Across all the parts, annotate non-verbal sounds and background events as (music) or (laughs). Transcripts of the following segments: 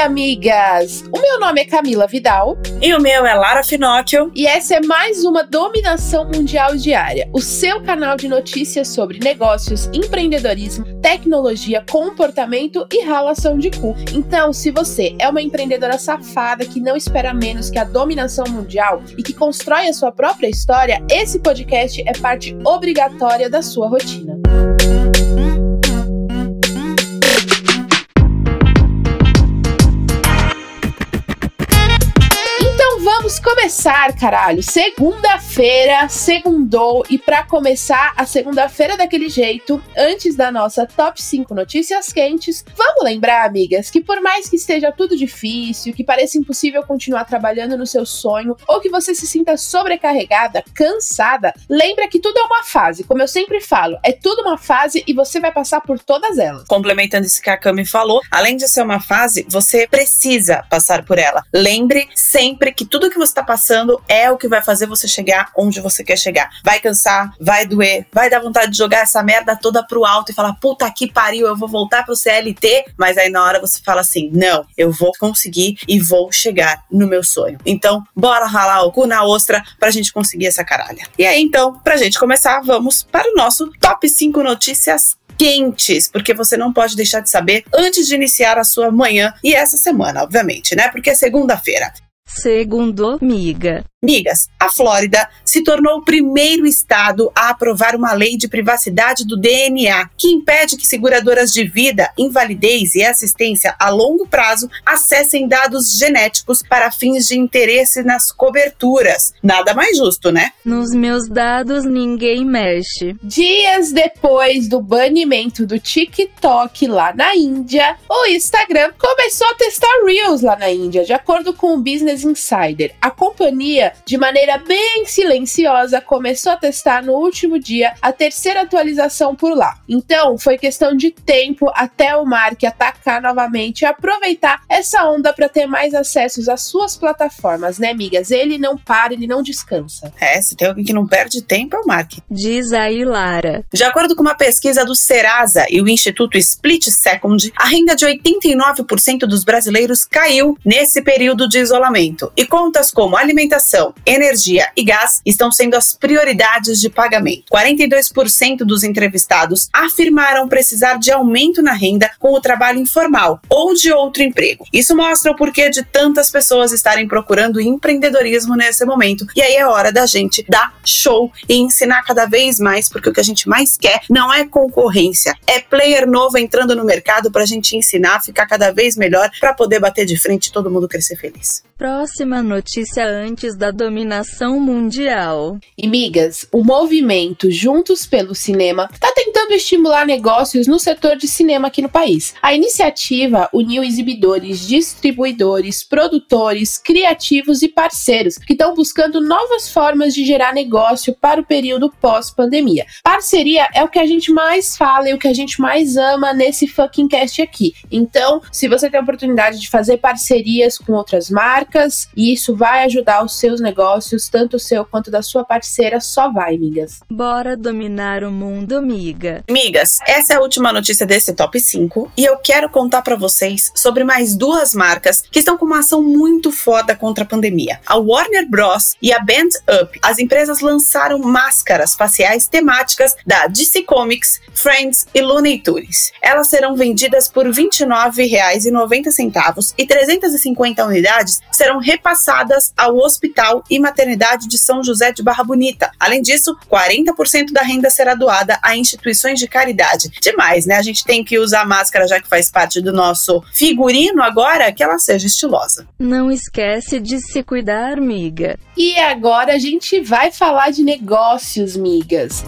amigas! O meu nome é Camila Vidal. E o meu é Lara Finocchio. E essa é mais uma Dominação Mundial Diária, o seu canal de notícias sobre negócios, empreendedorismo, tecnologia, comportamento e ralação de cu. Então, se você é uma empreendedora safada que não espera menos que a dominação mundial e que constrói a sua própria história, esse podcast é parte obrigatória da sua rotina. Começar, caralho. Segunda-feira, segundou. E para começar a segunda-feira daquele jeito, antes da nossa top 5 notícias quentes, vamos lembrar, amigas, que por mais que esteja tudo difícil, que pareça impossível continuar trabalhando no seu sonho, ou que você se sinta sobrecarregada, cansada, lembra que tudo é uma fase. Como eu sempre falo, é tudo uma fase e você vai passar por todas elas. Complementando isso que a Cami falou, além de ser uma fase, você precisa passar por ela. Lembre sempre que tudo que você está passando é o que vai fazer você chegar onde você quer chegar. Vai cansar, vai doer, vai dar vontade de jogar essa merda toda pro alto e falar, puta que pariu, eu vou voltar pro CLT, mas aí na hora você fala assim, não, eu vou conseguir e vou chegar no meu sonho. Então, bora ralar o cu na ostra pra gente conseguir essa caralha. E aí, então, pra gente começar, vamos para o nosso top 5 notícias quentes, porque você não pode deixar de saber antes de iniciar a sua manhã e essa semana, obviamente, né? Porque é segunda-feira. Segundo Miga. Migas, a Flórida se tornou o primeiro estado a aprovar uma lei de privacidade do DNA que impede que seguradoras de vida, invalidez e assistência a longo prazo acessem dados genéticos para fins de interesse nas coberturas. Nada mais justo, né? Nos meus dados ninguém mexe. Dias depois do banimento do TikTok lá na Índia, o Instagram começou a testar Reels lá na Índia, de acordo com o Business Insider. A companhia de maneira bem silenciosa, começou a testar no último dia a terceira atualização por lá. Então, foi questão de tempo até o Mark atacar novamente e aproveitar essa onda para ter mais acessos às suas plataformas, né, amigas? Ele não para, ele não descansa. É, se tem alguém que não perde tempo, é o Mark. Diz aí, Lara. De acordo com uma pesquisa do Serasa e o Instituto Split Second, a renda de 89% dos brasileiros caiu nesse período de isolamento. E contas como alimentação, energia e gás estão sendo as prioridades de pagamento. 42% dos entrevistados afirmaram precisar de aumento na renda com o trabalho informal ou de outro emprego. Isso mostra o porquê de tantas pessoas estarem procurando empreendedorismo nesse momento. E aí é hora da gente dar show e ensinar cada vez mais, porque o que a gente mais quer não é concorrência, é player novo entrando no mercado para a gente ensinar, ficar cada vez melhor para poder bater de frente e todo mundo crescer feliz. Próxima notícia antes da dominação mundial. E migas, o movimento Juntos pelo Cinema está tentando estimular negócios no setor de cinema aqui no país. A iniciativa uniu exibidores, distribuidores, produtores, criativos e parceiros que estão buscando novas formas de gerar negócio para o período pós-pandemia. Parceria é o que a gente mais fala e o que a gente mais ama nesse fucking cast aqui. Então, se você tem a oportunidade de fazer parcerias com outras marcas, marcas e isso vai ajudar os seus negócios, tanto o seu quanto da sua parceira. Só vai, migas. Bora dominar o mundo, amiga. Migas, essa é a última notícia desse top 5 e eu quero contar para vocês sobre mais duas marcas que estão com uma ação muito foda contra a pandemia. A Warner Bros. e a Band Up. As empresas lançaram máscaras faciais temáticas da DC Comics, Friends e Looney Tunes. Elas serão vendidas por R$ 29,90 e 350 unidades serão repassadas ao Hospital e Maternidade de São José de Barra Bonita. Além disso, 40% da renda será doada a instituições de caridade. Demais, né? A gente tem que usar máscara já que faz parte do nosso figurino agora, que ela seja estilosa. Não esquece de se cuidar, amiga. E agora a gente vai falar de negócios, migas.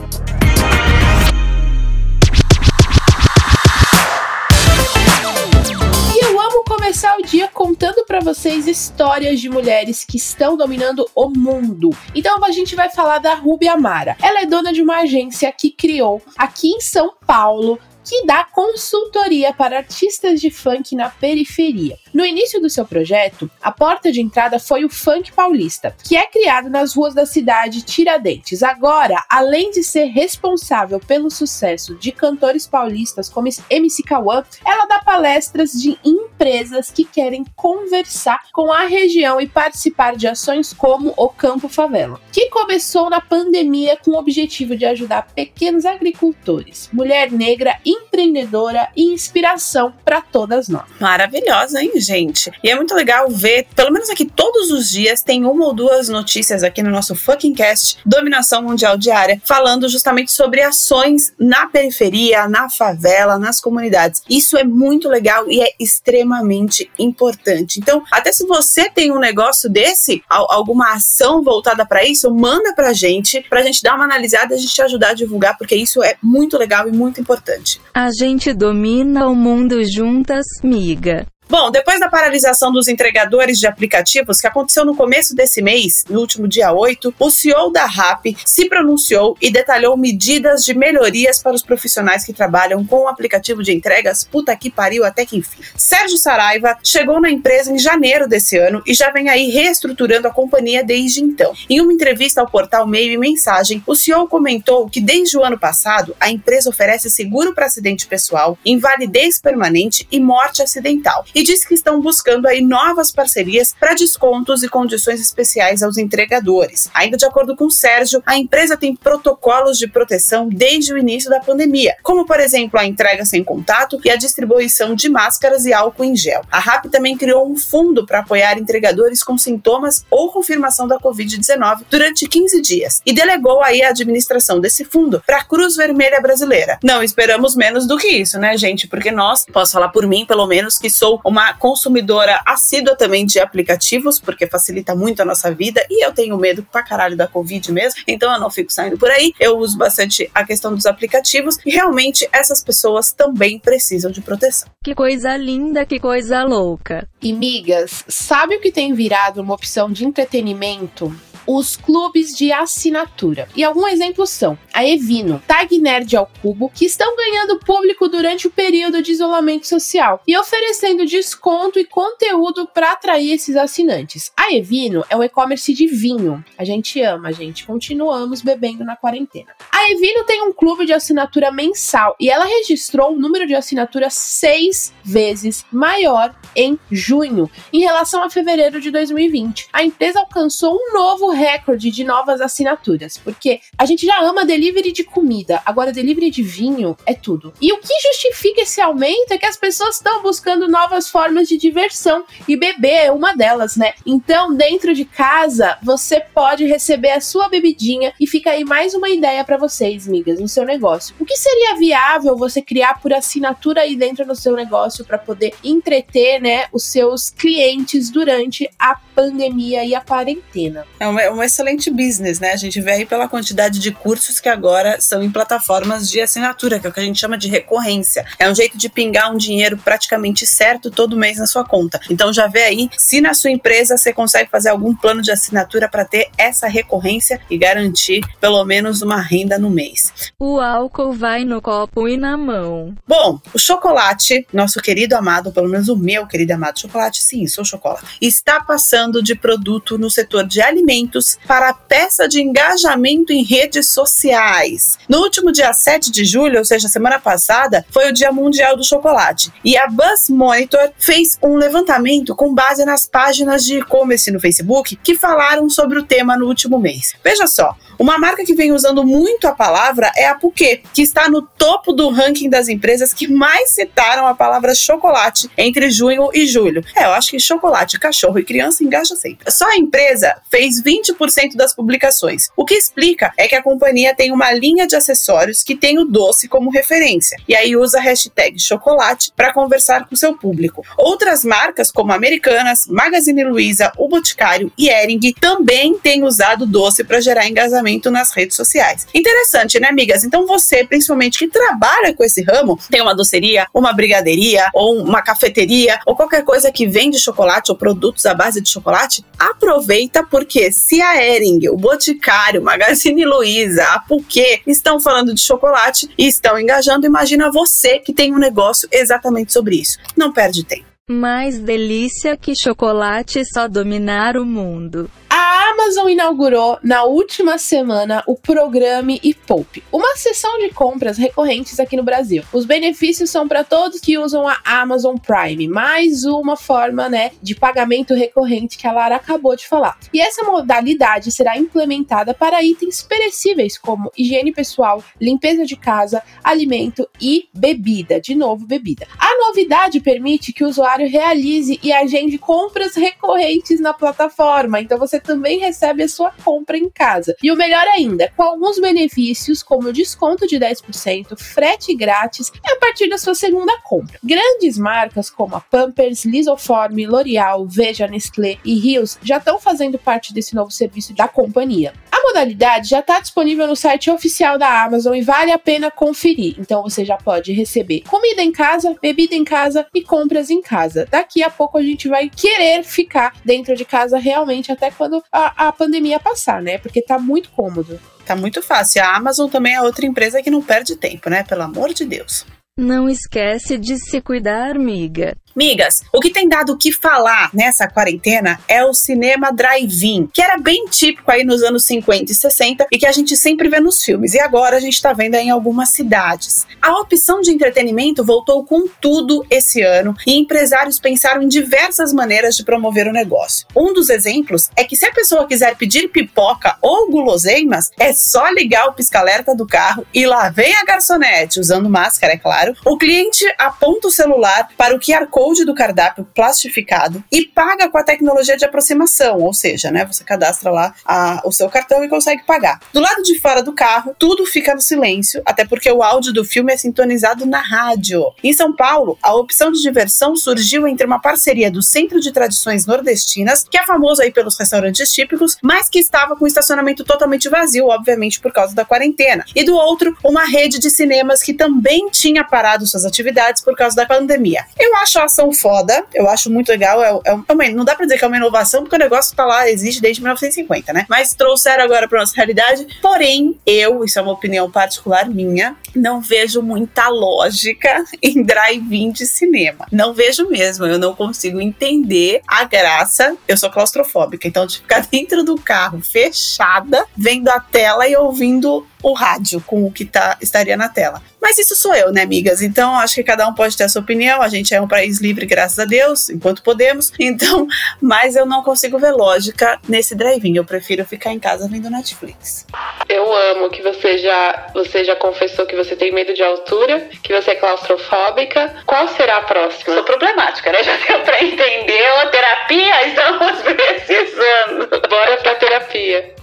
Dia contando para vocês histórias de mulheres que estão dominando o mundo. Então a gente vai falar da Ruby Amara. Ela é dona de uma agência que criou aqui em São Paulo que dá consultoria para artistas de funk na periferia. No início do seu projeto, a porta de entrada foi o funk paulista, que é criado nas ruas da cidade Tiradentes. Agora, além de ser responsável pelo sucesso de cantores paulistas como MC Kawan, ela dá palestras de empresas que querem conversar com a região e participar de ações como o Campo Favela, que começou na pandemia com o objetivo de ajudar pequenos agricultores, mulher negra, empreendedora e inspiração para todas nós. Maravilhosa, hein, gente? E é muito legal ver, pelo menos aqui todos os dias, tem uma ou duas notícias aqui no nosso fucking cast Dominação Mundial Diária, falando justamente sobre ações na periferia, na favela, nas comunidades. Isso é muito legal e é extremamente importante. Então, até se você tem um negócio desse, alguma ação voltada para isso, manda pra gente, pra gente dar uma analisada e a gente te ajudar a divulgar, porque isso é muito legal e muito importante. A gente domina o mundo juntas, miga. Bom, depois da paralisação dos entregadores de aplicativos, que aconteceu no começo desse mês, no último dia 8, o CEO da RAP se pronunciou e detalhou medidas de melhorias para os profissionais que trabalham com o aplicativo de entregas. Puta que pariu, até que enfim. Sérgio Saraiva chegou na empresa em janeiro desse ano e já vem aí reestruturando a companhia desde então. Em uma entrevista ao portal Meio e Mensagem, o CEO comentou que desde o ano passado a empresa oferece seguro para acidente pessoal, invalidez permanente e morte acidental. E diz que estão buscando aí novas parcerias para descontos e condições especiais aos entregadores. Ainda de acordo com o Sérgio, a empresa tem protocolos de proteção desde o início da pandemia, como por exemplo a entrega sem contato e a distribuição de máscaras e álcool em gel. A RAP também criou um fundo para apoiar entregadores com sintomas ou confirmação da Covid-19 durante 15 dias e delegou aí a administração desse fundo para a Cruz Vermelha Brasileira. Não esperamos menos do que isso, né, gente? Porque nós, posso falar por mim, pelo menos, que sou uma consumidora assídua também de aplicativos, porque facilita muito a nossa vida e eu tenho medo pra caralho da Covid mesmo, então eu não fico saindo por aí. Eu uso bastante a questão dos aplicativos e realmente essas pessoas também precisam de proteção. Que coisa linda, que coisa louca. E migas, sabe o que tem virado uma opção de entretenimento? Os clubes de assinatura. E alguns exemplos são a Evino, Tag Nerd ao Cubo, que estão ganhando público durante o período de isolamento social e oferecendo desconto e conteúdo para atrair esses assinantes. A Evino é um e-commerce de vinho. A gente ama, gente. Continuamos bebendo na quarentena. A Evino tem um clube de assinatura mensal e ela registrou um número de assinaturas seis vezes maior em junho em relação a fevereiro de 2020. A empresa alcançou um novo recorde de novas assinaturas, porque a gente já ama delivery de comida, agora delivery de vinho é tudo. E o que justifica esse aumento é que as pessoas estão buscando novas formas de diversão e beber é uma delas, né? Então, dentro de casa, você pode receber a sua bebidinha e fica aí mais uma ideia para vocês, migas, no seu negócio. O que seria viável você criar por assinatura aí dentro do seu negócio para poder entreter, né, os seus clientes durante a pandemia e a quarentena? É uma, um excelente business, né? A gente vê aí pela quantidade de cursos que agora são em plataformas de assinatura, que é o que a gente chama de recorrência. É um jeito de pingar um dinheiro praticamente certo todo mês na sua conta. Então já vê aí se na sua empresa você consegue fazer algum plano de assinatura para ter essa recorrência e garantir pelo menos uma renda no mês. O álcool vai no copo e na mão. Bom, o chocolate, nosso querido amado, pelo menos o meu querido amado chocolate, sim, sou chocolate, está passando de produto no setor de alimentos para a peça de engajamento em redes sociais. No último dia 7 de julho, ou seja, semana passada, foi o Dia Mundial do Chocolate. E a Buzz Monitor fez um levantamento com base nas páginas de e-commerce no Facebook que falaram sobre o tema no último mês. Veja só, uma marca que vem usando muito a palavra é a Puquê, que está no topo do ranking das empresas que mais citaram a palavra chocolate entre junho e julho. É, eu acho que chocolate, cachorro e criança engaja sempre. Só a empresa fez 20% das publicações. O que explica é que a companhia tem uma linha de acessórios que tem o doce como referência. E aí usa a hashtag chocolate para conversar com seu público. Outras marcas, como Americanas, Magazine Luiza, O Boticário e Ering, também têm usado doce para gerar engajamento nas redes sociais. Interessante, né, amigas? Então você, principalmente que trabalha com esse ramo, tem uma doceria, uma brigadeiria ou uma cafeteria ou qualquer coisa que vende chocolate ou produtos à base de chocolate, aproveita porque se a Ering, o Boticário, Magazine Luiza, a Puquê estão falando de chocolate e estão engajando, imagina você que tem um negócio exatamente sobre isso. Não perde tempo. Mais delícia que chocolate só dominar o mundo. A Amazon inaugurou na última semana o Programe e Poupe, uma sessão de compras recorrentes aqui no Brasil. Os benefícios são para todos que usam a Amazon Prime, mais uma forma, né, de pagamento recorrente que a Lara acabou de falar. E essa modalidade será implementada para itens perecíveis como higiene pessoal, limpeza de casa, alimento e bebida, de novo bebida. A novidade permite que o usuário realize e agende compras recorrentes na plataforma, então você também recebe a sua compra em casa. E o melhor ainda, com alguns benefícios, como desconto de 10%, frete grátis a partir da sua segunda compra. Grandes marcas como a Pampers, Lisoform, L'Oreal, Veja, Nestlé e Rios já estão fazendo parte desse novo serviço da companhia. A modalidade já está disponível no site oficial da Amazon e vale a pena conferir. Então você já pode receber comida em casa, bebida em casa e compras em casa. Daqui a pouco a gente vai querer ficar dentro de casa realmente até quando a, a pandemia passar, né? Porque tá muito cômodo. Tá muito fácil. A Amazon também é outra empresa que não perde tempo, né? Pelo amor de Deus. Não esquece de se cuidar, miga. Migas, o que tem dado o que falar nessa quarentena é o cinema drive-in, que era bem típico aí nos anos 50 e 60 e que a gente sempre vê nos filmes, e agora a gente tá vendo em algumas cidades. A opção de entretenimento voltou com tudo esse ano e empresários pensaram em diversas maneiras de promover o negócio. Um dos exemplos é que se a pessoa quiser pedir pipoca ou guloseimas, é só ligar o pisca-alerta do carro e lá vem a garçonete, usando máscara, é claro. O cliente aponta o celular para o QR Code code do cardápio plastificado e paga com a tecnologia de aproximação, ou seja, né, você cadastra lá a, o seu cartão e consegue pagar. Do lado de fora do carro, tudo fica no silêncio, até porque o áudio do filme é sintonizado na rádio. Em São Paulo, a opção de diversão surgiu entre uma parceria do Centro de Tradições Nordestinas, que é famoso aí pelos restaurantes típicos, mas que estava com o estacionamento totalmente vazio, obviamente por causa da quarentena, e do outro, uma rede de cinemas que também tinha parado suas atividades por causa da pandemia. Eu acho a inovação foda, eu acho muito legal. É, é, uma, não dá pra dizer que é uma inovação, porque o negócio tá lá, existe desde 1950, né? Mas trouxeram agora pra nossa realidade. Porém, eu, isso é uma opinião particular minha, não vejo muita lógica (laughs) em drive-in de cinema. Não vejo mesmo, eu não consigo entender a graça. Eu sou claustrofóbica, então de ficar (laughs) dentro do carro fechada, vendo a tela e ouvindo o rádio com o que tá, estaria na tela. Mas isso sou eu, né, amigas? Então acho que cada um pode ter a sua opinião. A gente é um país livre, graças a Deus, enquanto podemos. (laughs) Então, mas eu não consigo ver lógica nesse drive-in. Eu prefiro ficar em casa vendo Netflix. Eu amo que você já, você já confessou que você tem medo de altura, que você é claustrofóbica. Qual será a próxima? Sou problemática, né? (laughs) Já deu pra entender. A terapia estamos (laughs) precisando. Bora pra terapia.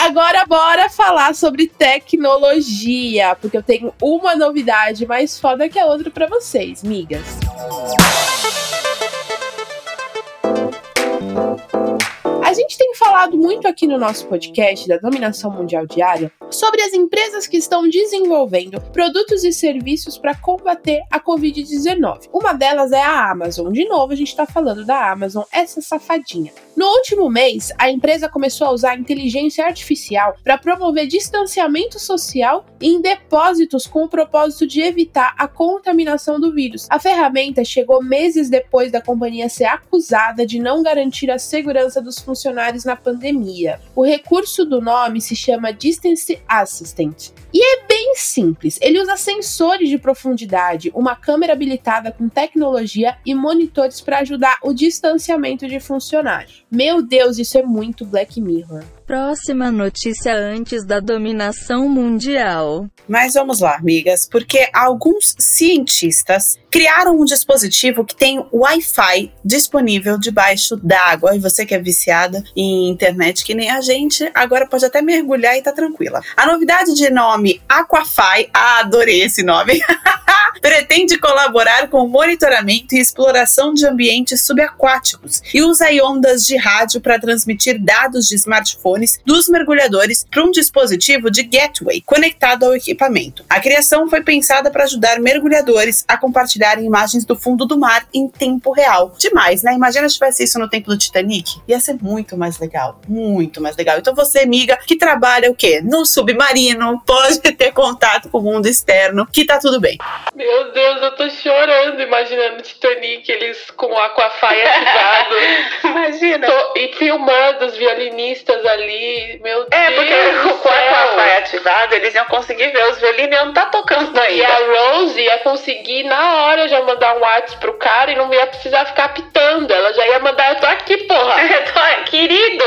Agora bora falar sobre tecnologia, porque eu tenho uma novidade mais foda que a outra para vocês, migas. A gente tem falado muito aqui no nosso podcast da Dominação Mundial Diária sobre as empresas que estão desenvolvendo produtos e serviços para combater a Covid-19. Uma delas é a Amazon. De novo, a gente está falando da Amazon, essa safadinha. No último mês, a empresa começou a usar a inteligência artificial para promover distanciamento social em depósitos com o propósito de evitar a contaminação do vírus. A ferramenta chegou meses depois da companhia ser acusada de não garantir a segurança dos funcionários funcionários na pandemia. O recurso do nome se chama Distance Assistant. E é bem simples. Ele usa sensores de profundidade, uma câmera habilitada com tecnologia e monitores para ajudar o distanciamento de funcionários. Meu Deus, isso é muito Black Mirror. Próxima notícia antes da dominação mundial. Mas vamos lá, amigas, porque alguns cientistas criaram um dispositivo que tem Wi-Fi disponível debaixo d'água. E você que é viciada em internet, que nem a gente, agora pode até mergulhar e tá tranquila. A novidade de nome Aquafy, ah, adorei esse nome, (laughs) pretende colaborar com o monitoramento e exploração de ambientes subaquáticos e usa ondas de rádio para transmitir dados de smartphones dos mergulhadores para um dispositivo de gateway conectado ao equipamento. A criação foi pensada para ajudar mergulhadores a compartilhar imagens do fundo do mar em tempo real. Demais, né? Imagina se tivesse isso no tempo do Titanic. Ia ser muito mais legal. legal, muito mais legal. Então você, amiga, que trabalha o quê? No submarino, pode (laughs) ter contato com o mundo externo, que tá tudo bem. Meu Deus, eu tô chorando imaginando Titanic, eles com o Aquafai ativado. (laughs) Imagina. Tô, e filmando os violinistas ali, meu é, Deus. É, porque com o Aquafai ativado, eles iam conseguir ver os violinos e não tá tocando ainda. E a Rose ia conseguir na hora já mandar um WhatsApp pro cara e não ia precisar ficar pitando. Ela já ia mandar, eu tô aqui, porra. (laughs) tô, querido,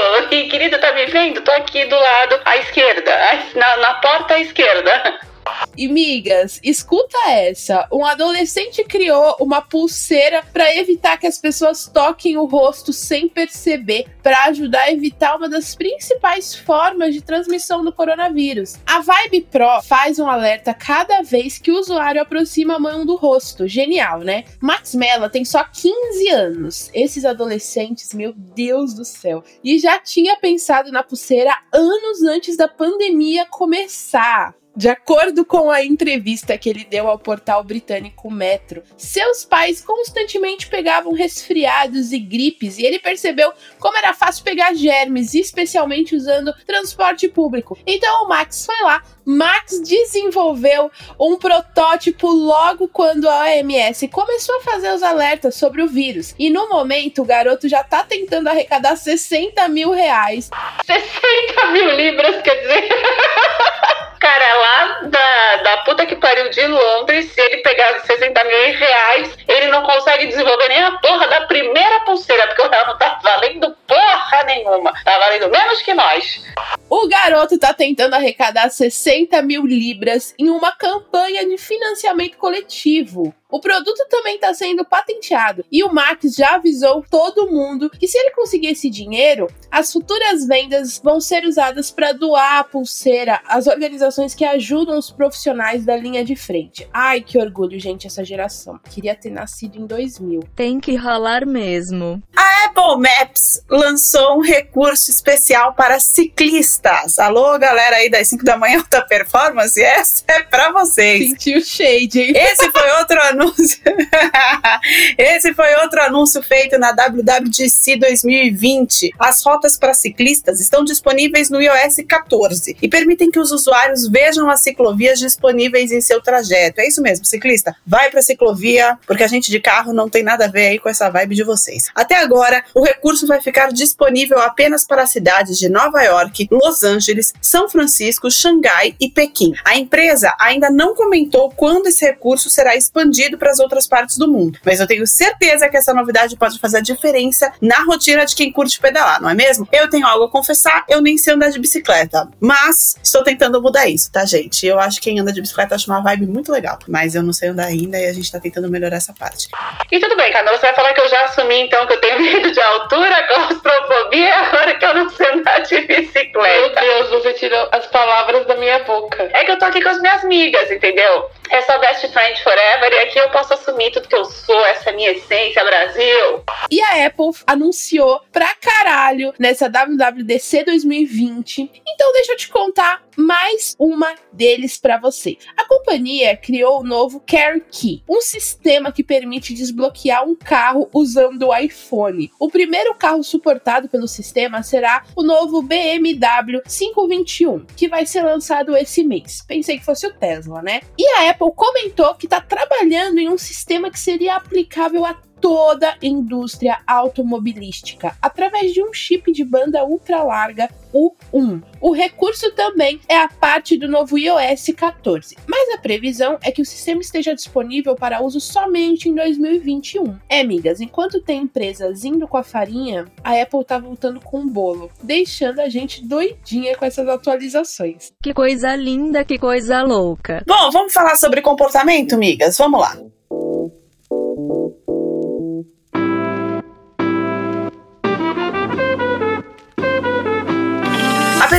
querido, tá me vendo? Tô aqui do lado à esquerda, na, na porta à esquerda. E migas, escuta essa. Um adolescente criou uma pulseira para evitar que as pessoas toquem o rosto sem perceber, para ajudar a evitar uma das principais formas de transmissão do coronavírus. A Vibe Pro faz um alerta cada vez que o usuário aproxima a mão do rosto. Genial, né? Max Mella tem só 15 anos. Esses adolescentes, meu Deus do céu. E já tinha pensado na pulseira anos antes da pandemia começar. De acordo com a entrevista que ele deu ao portal britânico Metro, seus pais constantemente pegavam resfriados e gripes e ele percebeu como era fácil pegar germes, especialmente usando transporte público. Então o Max foi lá, Max desenvolveu um protótipo logo quando a OMS começou a fazer os alertas sobre o vírus. E no momento o garoto já tá tentando arrecadar 60 mil reais. 60 mil libras, quer dizer. (laughs) Cara, lá da, da puta que pariu de Londres, se ele pegar 60 mil reais, ele não consegue desenvolver nem a porra da primeira pulseira, porque o real não tá valendo porra nenhuma. Tá valendo menos que nós. O garoto tá tentando arrecadar 60 mil libras em uma campanha de financiamento coletivo. O produto também está sendo patenteado e o Max já avisou todo mundo que se ele conseguir esse dinheiro, as futuras vendas vão ser usadas para doar a pulseira às organizações que ajudam os profissionais da linha de frente. Ai, que orgulho, gente, essa geração. Queria ter nascido em 2000. Tem que rolar mesmo. A Apple Maps lançou um recurso especial para ciclistas. Alô, galera aí das 5 da manhã da (laughs) performance, essa é para vocês. Sentiu shade, hein? Esse foi outro anúncio (laughs) anúncio. (laughs) Esse foi outro anúncio feito na WWDC 2020. As rotas para ciclistas estão disponíveis no iOS 14 e permitem que os usuários vejam as ciclovias disponíveis em seu trajeto. É isso mesmo, ciclista. Vai para a ciclovia, porque a gente de carro não tem nada a ver aí com essa vibe de vocês. Até agora, o recurso vai ficar disponível apenas para as cidades de Nova York, Los Angeles, São Francisco, Xangai e Pequim. A empresa ainda não comentou quando esse recurso será expandido para as outras partes do mundo. Mas eu tenho certeza que essa novidade pode fazer a diferença na rotina de quem curte pedalar, não é mesmo? Eu tenho algo a confessar, eu nem sei andar de bicicleta, mas estou tentando mudar isso, tá, gente? Eu acho que quem anda de bicicleta acha uma vibe muito legal, mas eu não sei andar ainda e a gente tá tentando melhorar essa parte. E tudo bem, Camila, você vai falar que eu já assumi então que eu tenho (laughs) medo de altura, claustrofobia, agora que eu não sei andar de bicicleta. Meu Deus, você tirou as palavras da minha boca. É que eu tô aqui com as minhas amigas, entendeu? É só best friend forever e aqui eu posso assumir tudo que eu sou, essa é minha essência, Brasil. E a Apple anunciou pra caralho nessa WWDC 2020. Então deixa eu te contar mais uma deles para você. A companhia criou o novo Care Key, um sistema que permite desbloquear um carro usando o iPhone. O primeiro carro suportado pelo sistema será o novo BMW 521, que vai ser lançado esse mês. Pensei que fosse o Tesla, né? E a Apple comentou que está trabalhando em um sistema que seria aplicável a toda a indústria automobilística através de um chip de banda ultra larga U1. O recurso também é a parte do novo iOS 14, mas a previsão é que o sistema esteja disponível para uso somente em 2021. É, amigas, enquanto tem empresas indo com a farinha, a Apple tá voltando com o bolo, deixando a gente doidinha com essas atualizações. Que coisa linda, que coisa louca. Bom, vamos falar sobre comportamento, amigas? Vamos lá.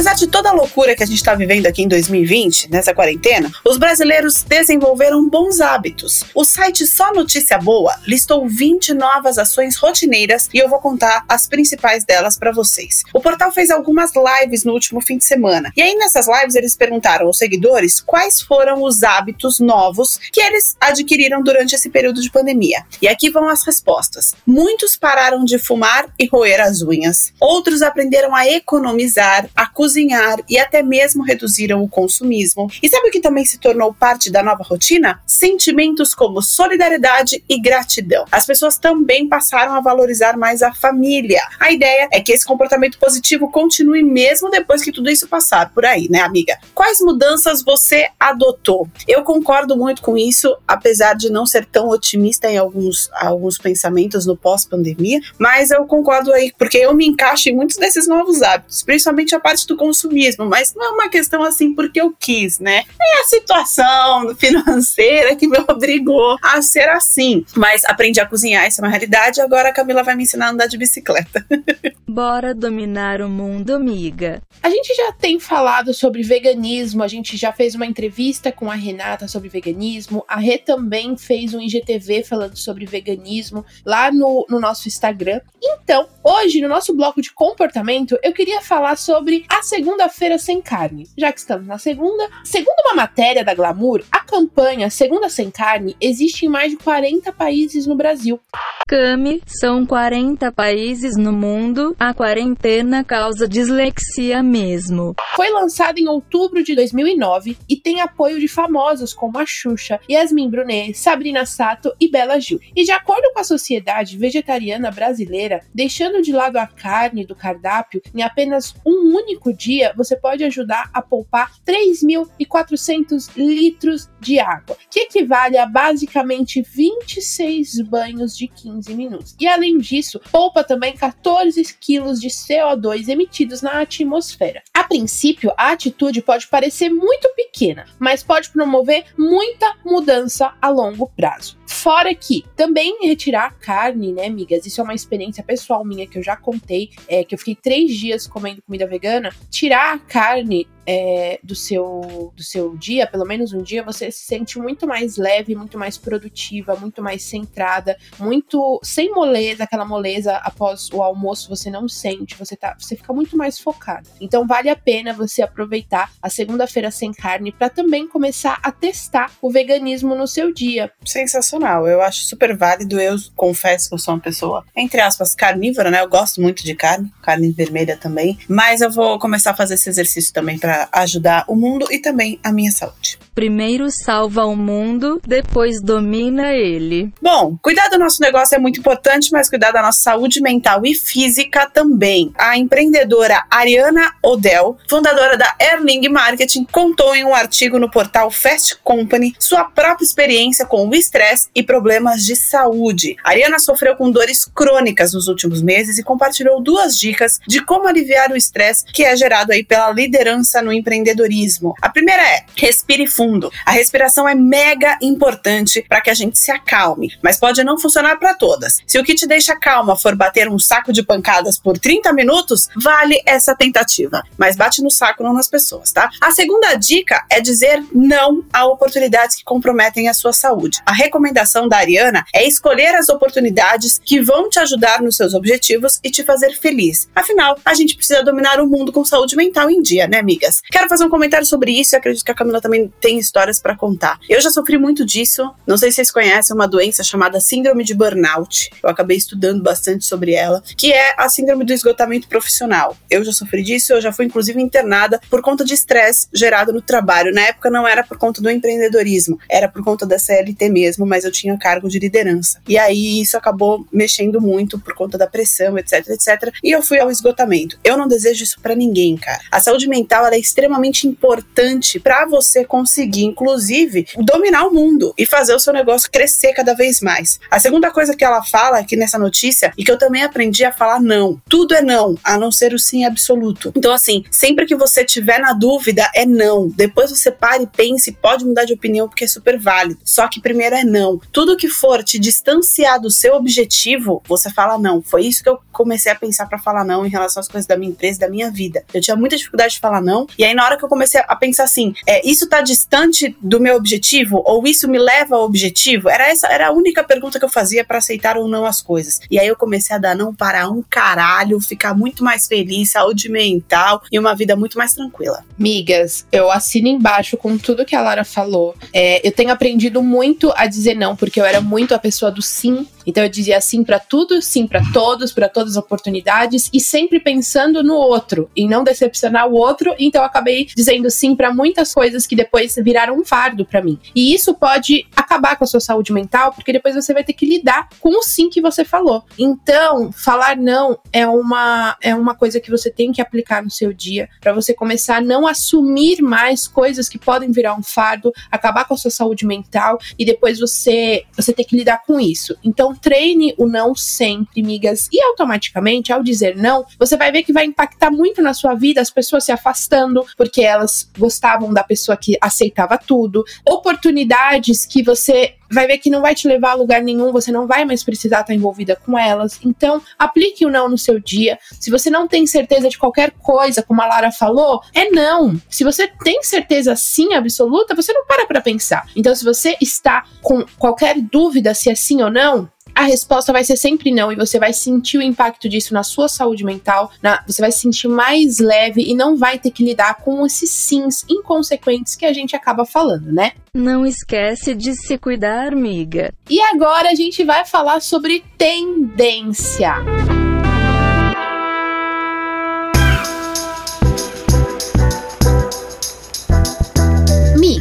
Apesar de toda a loucura que a gente está vivendo aqui em 2020, nessa quarentena, os brasileiros desenvolveram bons hábitos. O site Só Notícia Boa listou 20 novas ações rotineiras e eu vou contar as principais delas para vocês. O portal fez algumas lives no último fim de semana e aí nessas lives eles perguntaram aos seguidores quais foram os hábitos novos que eles adquiriram durante esse período de pandemia. E aqui vão as respostas. Muitos pararam de fumar e roer as unhas. Outros aprenderam a economizar, a cozinhar e até mesmo reduziram o consumismo. E sabe o que também se tornou parte da nova rotina? Sentimentos como solidariedade e gratidão. As pessoas também passaram a valorizar mais a família. A ideia é que esse comportamento positivo continue mesmo depois que tudo isso passar por aí, né, amiga? Quais mudanças você adotou? Eu concordo muito com isso, apesar de não ser tão otimista em alguns, alguns pensamentos no pós-pandemia, mas eu concordo aí, porque eu me encaixo em muitos desses novos hábitos, principalmente a parte do consumismo, mas não é uma questão assim porque eu quis, né? É a situação financeira que me obrigou a ser assim. Mas aprendi a cozinhar, essa é uma realidade, agora a Camila vai me ensinar a andar de bicicleta. (laughs) Bora dominar o mundo, amiga. A gente já tem falado sobre veganismo, a gente já fez uma entrevista com a Renata sobre veganismo, a Rê também fez um IGTV falando sobre veganismo lá no, no nosso Instagram. Então, hoje, no nosso bloco de comportamento, eu queria falar sobre a segunda-feira sem carne. Já que estamos na segunda, segundo uma matéria da Glamour, a campanha Segunda Sem Carne existe em mais de 40 países no Brasil. Cami, são 40 países no mundo, a quarentena causa dislexia mesmo. Foi lançado em outubro de 2009 e tem apoio de famosos como a Xuxa, Yasmin Brunet, Sabrina Sato e Bela Gil. E de acordo com a Sociedade Vegetariana Brasileira, deixando de lado a carne do cardápio, em apenas um único dia você pode ajudar a poupar 3.400 litros de água, que equivale a basicamente 26 banhos de 15 minutos. E além disso, poupa também 14 quilos de CO2 emitidos na atmosfera. A princípio, a atitude pode parecer muito pequena, mas pode promover muita mudança a longo prazo. Fora que também retirar carne, né, amigas? Isso é uma experiência pessoal minha que eu já contei, é que eu fiquei três dias comendo comida vegana. Tirar a carne é, do, seu, do seu dia, pelo menos um dia, você se sente muito mais leve, muito mais produtiva, muito mais centrada, muito sem moleza, aquela moleza após o almoço você não sente, você, tá, você fica muito mais focada. Então vale a pena você aproveitar a segunda-feira sem carne para também começar a testar o veganismo no seu dia. Sensacional, eu acho super válido. Eu confesso que eu sou uma pessoa, entre aspas, carnívora, né? Eu gosto muito de carne, carne vermelha também, mas eu vou começar a fazer esse exercício também para ajudar o mundo e também a minha saúde. Primeiro salva o mundo, depois domina ele. Bom, cuidar do nosso negócio é muito importante, mas cuidar da nossa saúde mental e física também. A empreendedora Ariana Odell, fundadora da Erling Marketing, contou em um artigo no portal Fast Company sua própria experiência com o estresse e problemas de saúde. Ariana sofreu com dores crônicas nos últimos meses e compartilhou duas dicas de como aliviar o estresse que é gerado aí pela liderança no empreendedorismo. A primeira é respire fundo. A respiração é mega importante para que a gente se acalme, mas pode não funcionar para todas. Se o que te deixa calma for bater um saco de pancadas por 30 minutos, vale essa tentativa. Mas bate no saco, não nas pessoas, tá? A segunda dica é dizer não a oportunidades que comprometem a sua saúde. A recomendação da Ariana é escolher as oportunidades que vão te ajudar nos seus objetivos e te fazer feliz. Afinal, a gente precisa dominar o mundo com saúde mental em dia, né, amigas? Quero fazer um comentário sobre isso e acredito que a Camila também tem histórias para contar. Eu já sofri muito disso. Não sei se vocês conhecem uma doença chamada síndrome de burnout. Eu acabei estudando bastante sobre ela, que é a síndrome do esgotamento profissional. Eu já sofri disso, eu já fui inclusive internada por conta de estresse gerado no trabalho. Na época não era por conta do empreendedorismo, era por conta da CLT mesmo, mas eu tinha cargo de liderança. E aí isso acabou mexendo muito por conta da pressão, etc, etc. E eu fui ao esgotamento. Eu não desejo isso para ninguém, cara. A saúde mental é extremamente importante para você conseguir conseguir, inclusive, dominar o mundo e fazer o seu negócio crescer cada vez mais. A segunda coisa que ela fala aqui nessa notícia e que eu também aprendi a falar não. Tudo é não, a não ser o sim absoluto. Então, assim, sempre que você tiver na dúvida, é não. Depois você para e pense, pode mudar de opinião porque é super válido. Só que primeiro é não. Tudo que for te distanciar do seu objetivo, você fala não. Foi isso que eu comecei a pensar para falar não em relação às coisas da minha empresa, da minha vida. Eu tinha muita dificuldade de falar não. E aí, na hora que eu comecei a pensar assim, é, isso tá distante do meu objetivo? Ou isso me leva ao objetivo? Era essa, era a única pergunta que eu fazia para aceitar ou não as coisas. E aí eu comecei a dar não para um caralho, ficar muito mais feliz, saúde mental e uma vida muito mais tranquila. Migas, eu assino embaixo com tudo que a Lara falou. É, eu tenho aprendido muito a dizer não, porque eu era muito a pessoa do sim então eu dizia sim para tudo, sim para todos, para todas as oportunidades e sempre pensando no outro e não decepcionar o outro. Então eu acabei dizendo sim para muitas coisas que depois viraram um fardo para mim. E isso pode acabar com a sua saúde mental, porque depois você vai ter que lidar com o sim que você falou. Então, falar não é uma é uma coisa que você tem que aplicar no seu dia para você começar a não assumir mais coisas que podem virar um fardo, acabar com a sua saúde mental e depois você você ter que lidar com isso. Então treine o não sempre, migas. E automaticamente, ao dizer não, você vai ver que vai impactar muito na sua vida as pessoas se afastando porque elas gostavam da pessoa que aceitava tudo. Oportunidades que você vai ver que não vai te levar a lugar nenhum, você não vai mais precisar estar envolvida com elas. Então, aplique o não no seu dia. Se você não tem certeza de qualquer coisa, como a Lara falou, é não. Se você tem certeza sim absoluta, você não para para pensar. Então, se você está com qualquer dúvida se é sim ou não, a resposta vai ser sempre não e você vai sentir o impacto disso na sua saúde mental, na, você vai se sentir mais leve e não vai ter que lidar com esses sims inconsequentes que a gente acaba falando, né? Não esquece de se cuidar, amiga. E agora a gente vai falar sobre tendência.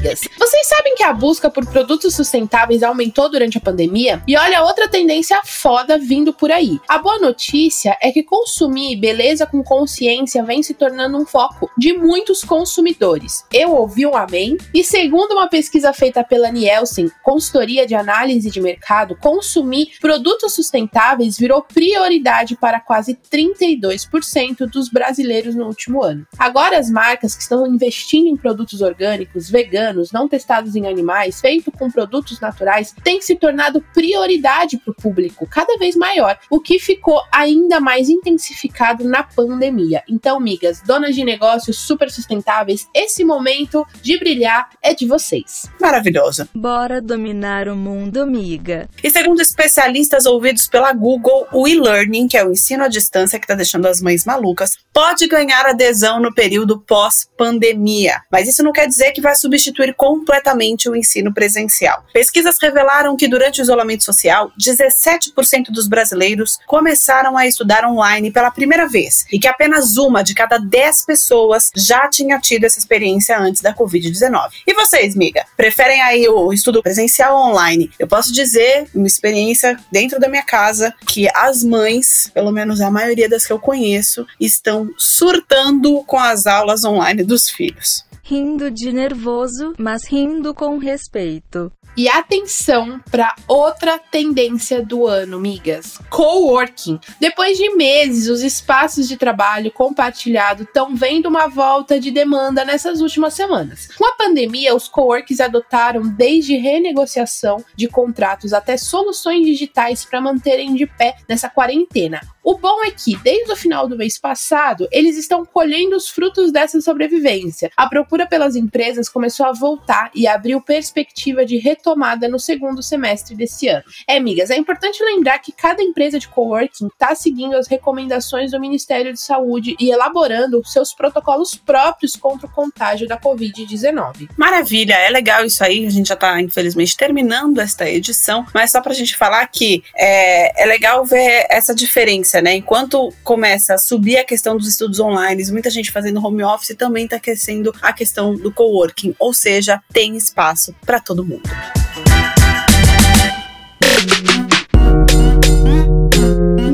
Vocês sabem que a busca por produtos sustentáveis aumentou durante a pandemia? E olha outra tendência foda vindo por aí. A boa notícia é que consumir beleza com consciência vem se tornando um foco de muitos consumidores. Eu ouvi um amém. E segundo uma pesquisa feita pela Nielsen, consultoria de análise de mercado, consumir produtos sustentáveis virou prioridade para quase 32% dos brasileiros no último ano. Agora as marcas que estão investindo em produtos orgânicos, veganos, veganos, não testados em animais, feito com produtos naturais, tem se tornado prioridade para o público, cada vez maior, o que ficou ainda mais intensificado na pandemia. Então, migas, donas de negócios super sustentáveis, esse momento de brilhar é de vocês. Maravilhosa. Bora dominar o mundo, amiga. E segundo especialistas ouvidos pela Google, o e-learning, que é o ensino à distância que está deixando as mães malucas, pode ganhar adesão no período pós-pandemia. Mas isso não quer dizer que vai substituir substituir completamente o ensino presencial. Pesquisas revelaram que durante o isolamento social, 17% dos brasileiros começaram a estudar online pela primeira vez e que apenas uma de cada 10 pessoas já tinha tido essa experiência antes da Covid-19. E vocês, miga, preferem aí o estudo presencial ou online? Eu posso dizer, uma experiência dentro da minha casa, que as mães, pelo menos a maioria das que eu conheço, estão surtando com as aulas online dos filhos rindo de nervoso, mas rindo com respeito. E atenção para outra tendência do ano, migas: coworking. Depois de meses, os espaços de trabalho compartilhado estão vendo uma volta de demanda nessas últimas semanas. Com a pandemia, os coworkings adotaram desde renegociação de contratos até soluções digitais para manterem de pé nessa quarentena. O bom é que, desde o final do mês passado, eles estão colhendo os frutos dessa sobrevivência. A procura pelas empresas começou a voltar e abriu perspectiva de retomada no segundo semestre desse ano. É, amigas, é importante lembrar que cada empresa de coworking está seguindo as recomendações do Ministério de Saúde e elaborando seus protocolos próprios contra o contágio da Covid-19. Maravilha, é legal isso aí. A gente já está, infelizmente, terminando esta edição, mas só para a gente falar que é, é legal ver essa diferença né? Enquanto começa a subir a questão dos estudos online, muita gente fazendo home office também está crescendo a questão do coworking, ou seja, tem espaço para todo mundo.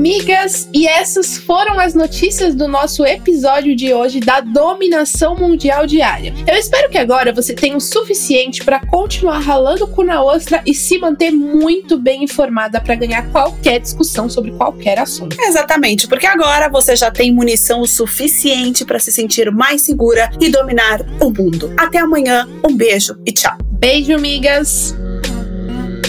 Amigas, e essas foram as notícias do nosso episódio de hoje da dominação mundial diária. Eu espero que agora você tenha o suficiente para continuar ralando o cu na ostra e se manter muito bem informada para ganhar qualquer discussão sobre qualquer assunto. Exatamente, porque agora você já tem munição o suficiente para se sentir mais segura e dominar o mundo. Até amanhã, um beijo e tchau. Beijo, amigas!